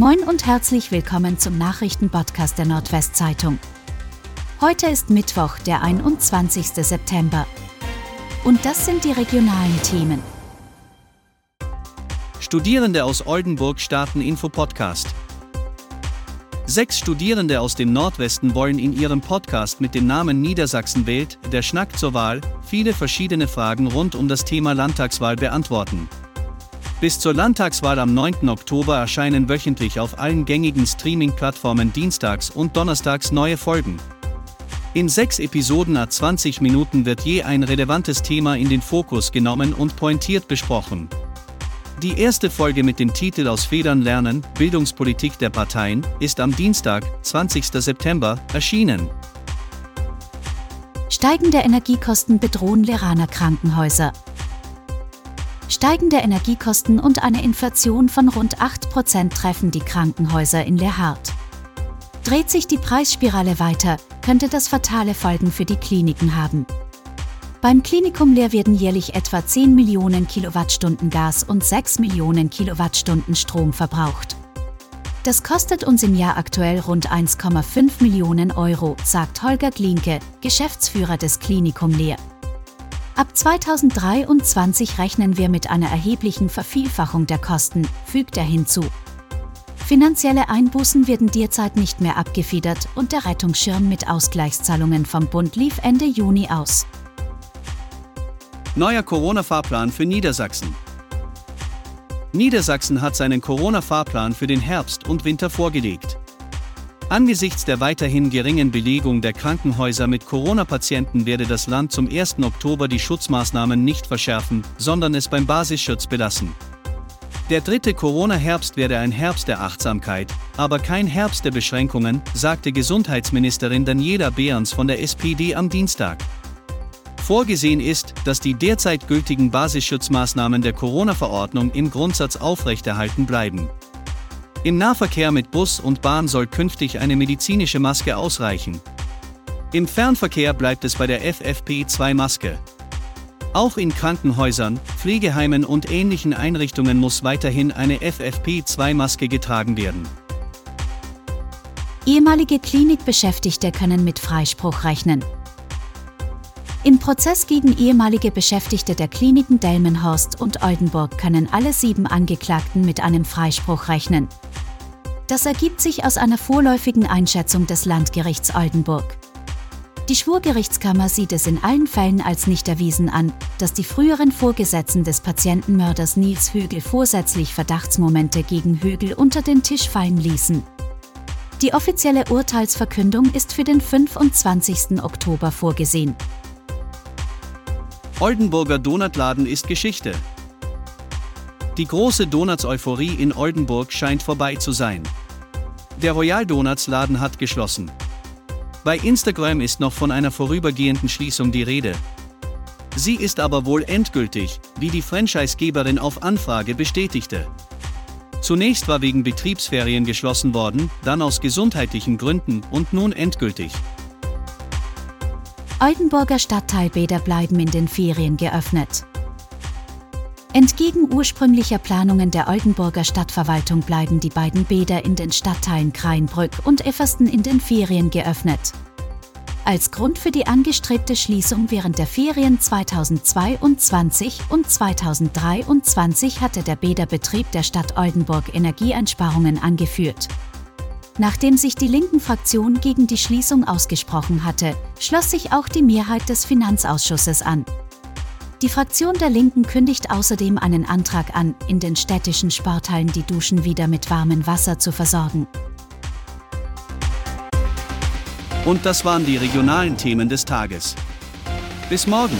Moin und herzlich willkommen zum Nachrichtenpodcast der Nordwestzeitung. Heute ist Mittwoch, der 21. September. Und das sind die regionalen Themen. Studierende aus Oldenburg starten Infopodcast. Sechs Studierende aus dem Nordwesten wollen in ihrem Podcast mit dem Namen Niedersachsen wählt, der Schnack zur Wahl, viele verschiedene Fragen rund um das Thema Landtagswahl beantworten. Bis zur Landtagswahl am 9. Oktober erscheinen wöchentlich auf allen gängigen Streaming-Plattformen dienstags und donnerstags neue Folgen. In sechs Episoden a 20 Minuten wird je ein relevantes Thema in den Fokus genommen und pointiert besprochen. Die erste Folge mit dem Titel Aus Federn lernen, Bildungspolitik der Parteien, ist am Dienstag, 20. September, erschienen. Steigende Energiekosten bedrohen Leraner Krankenhäuser. Steigende Energiekosten und eine Inflation von rund 8% treffen die Krankenhäuser in Leerhardt. Dreht sich die Preisspirale weiter, könnte das fatale Folgen für die Kliniken haben. Beim Klinikum Leer werden jährlich etwa 10 Millionen Kilowattstunden Gas und 6 Millionen Kilowattstunden Strom verbraucht. Das kostet uns im Jahr aktuell rund 1,5 Millionen Euro, sagt Holger Glinke, Geschäftsführer des Klinikum Leer. Ab 2023 rechnen wir mit einer erheblichen Vervielfachung der Kosten, fügt er hinzu. Finanzielle Einbußen werden derzeit nicht mehr abgefedert und der Rettungsschirm mit Ausgleichszahlungen vom Bund lief Ende Juni aus. Neuer Corona-Fahrplan für Niedersachsen. Niedersachsen hat seinen Corona-Fahrplan für den Herbst und Winter vorgelegt. Angesichts der weiterhin geringen Belegung der Krankenhäuser mit Corona-Patienten werde das Land zum 1. Oktober die Schutzmaßnahmen nicht verschärfen, sondern es beim Basisschutz belassen. Der dritte Corona-Herbst werde ein Herbst der Achtsamkeit, aber kein Herbst der Beschränkungen, sagte Gesundheitsministerin Daniela Behrens von der SPD am Dienstag. Vorgesehen ist, dass die derzeit gültigen Basisschutzmaßnahmen der Corona-Verordnung im Grundsatz aufrechterhalten bleiben. Im Nahverkehr mit Bus und Bahn soll künftig eine medizinische Maske ausreichen. Im Fernverkehr bleibt es bei der FFP2-Maske. Auch in Krankenhäusern, Pflegeheimen und ähnlichen Einrichtungen muss weiterhin eine FFP2-Maske getragen werden. Ehemalige Klinikbeschäftigte können mit Freispruch rechnen. Im Prozess gegen ehemalige Beschäftigte der Kliniken Delmenhorst und Oldenburg können alle sieben Angeklagten mit einem Freispruch rechnen. Das ergibt sich aus einer vorläufigen Einschätzung des Landgerichts Oldenburg. Die Schwurgerichtskammer sieht es in allen Fällen als nicht erwiesen an, dass die früheren Vorgesetzten des Patientenmörders Nils Högel vorsätzlich Verdachtsmomente gegen Högel unter den Tisch fallen ließen. Die offizielle Urteilsverkündung ist für den 25. Oktober vorgesehen. Oldenburger Donutladen ist Geschichte. Die große Donuts-Euphorie in Oldenburg scheint vorbei zu sein. Der Royal Donuts Laden hat geschlossen. Bei Instagram ist noch von einer vorübergehenden Schließung die Rede. Sie ist aber wohl endgültig, wie die Franchisegeberin auf Anfrage bestätigte. Zunächst war wegen Betriebsferien geschlossen worden, dann aus gesundheitlichen Gründen und nun endgültig. Oldenburger Stadtteilbäder bleiben in den Ferien geöffnet. Entgegen ursprünglicher Planungen der Oldenburger Stadtverwaltung bleiben die beiden Bäder in den Stadtteilen Kreinbrück und Effersten in den Ferien geöffnet. Als Grund für die angestrebte Schließung während der Ferien 2022 und 2023 hatte der Bäderbetrieb der Stadt Oldenburg Energieeinsparungen angeführt. Nachdem sich die linken Fraktion gegen die Schließung ausgesprochen hatte, schloss sich auch die Mehrheit des Finanzausschusses an. Die Fraktion der Linken kündigt außerdem einen Antrag an, in den städtischen Sporthallen die Duschen wieder mit warmem Wasser zu versorgen. Und das waren die regionalen Themen des Tages. Bis morgen!